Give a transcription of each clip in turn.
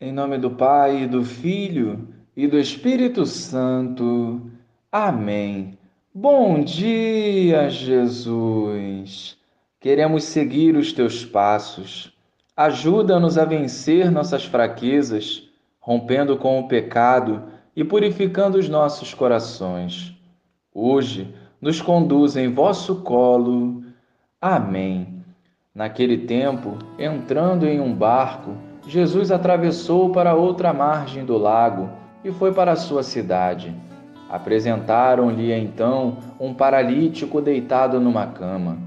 Em nome do Pai, do Filho e do Espírito Santo. Amém. Bom dia, Jesus. Queremos seguir os teus passos. Ajuda-nos a vencer nossas fraquezas, rompendo com o pecado e purificando os nossos corações. Hoje, nos conduz em vosso colo. Amém. Naquele tempo, entrando em um barco, Jesus atravessou para outra margem do lago e foi para sua cidade. Apresentaram-lhe então um paralítico deitado numa cama.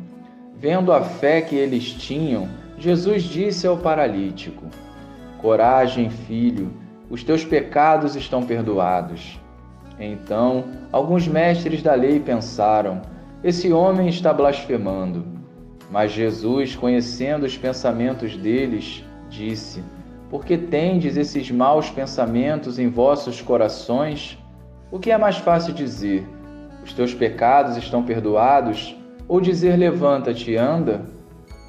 Vendo a fé que eles tinham, Jesus disse ao paralítico: Coragem, filho, os teus pecados estão perdoados. Então, alguns mestres da lei pensaram: Esse homem está blasfemando. Mas Jesus, conhecendo os pensamentos deles, disse: Porque tendes esses maus pensamentos em vossos corações? O que é mais fácil dizer? Os teus pecados estão perdoados? Ou dizer: Levanta-te e anda?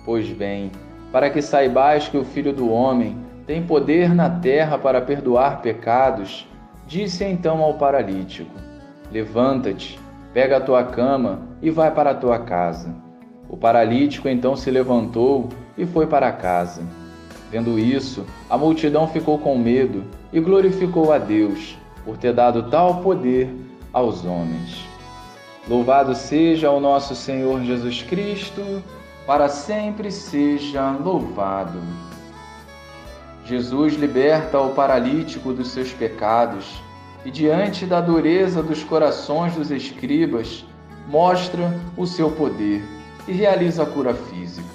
Pois bem, para que saibais que o Filho do Homem tem poder na terra para perdoar pecados, disse então ao paralítico: Levanta-te, pega a tua cama e vai para a tua casa. O paralítico então se levantou e foi para casa. Vendo isso, a multidão ficou com medo e glorificou a Deus por ter dado tal poder aos homens. Louvado seja o nosso Senhor Jesus Cristo, para sempre seja louvado. Jesus liberta o paralítico dos seus pecados e, diante da dureza dos corações dos escribas, mostra o seu poder e realiza a cura física.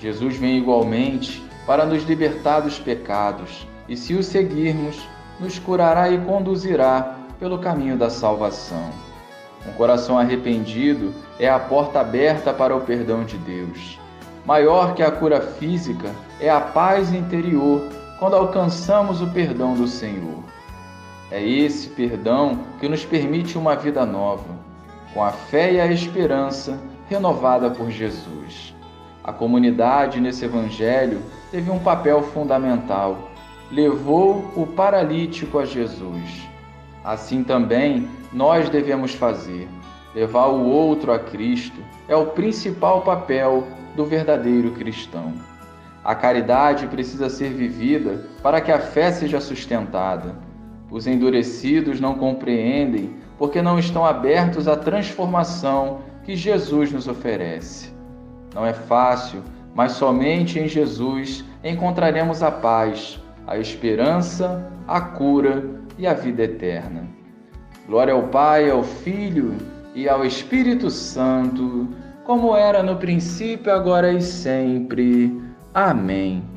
Jesus vem igualmente para nos libertar dos pecados, e se o seguirmos, nos curará e conduzirá pelo caminho da salvação. Um coração arrependido é a porta aberta para o perdão de Deus. Maior que a cura física é a paz interior quando alcançamos o perdão do Senhor. É esse perdão que nos permite uma vida nova, com a fé e a esperança renovada por Jesus. A comunidade nesse evangelho teve um papel fundamental. Levou o paralítico a Jesus. Assim também nós devemos fazer. Levar o outro a Cristo é o principal papel do verdadeiro cristão. A caridade precisa ser vivida para que a fé seja sustentada. Os endurecidos não compreendem porque não estão abertos à transformação que Jesus nos oferece. Não é fácil, mas somente em Jesus encontraremos a paz, a esperança, a cura e a vida eterna. Glória ao Pai, ao Filho e ao Espírito Santo, como era no princípio, agora e sempre. Amém.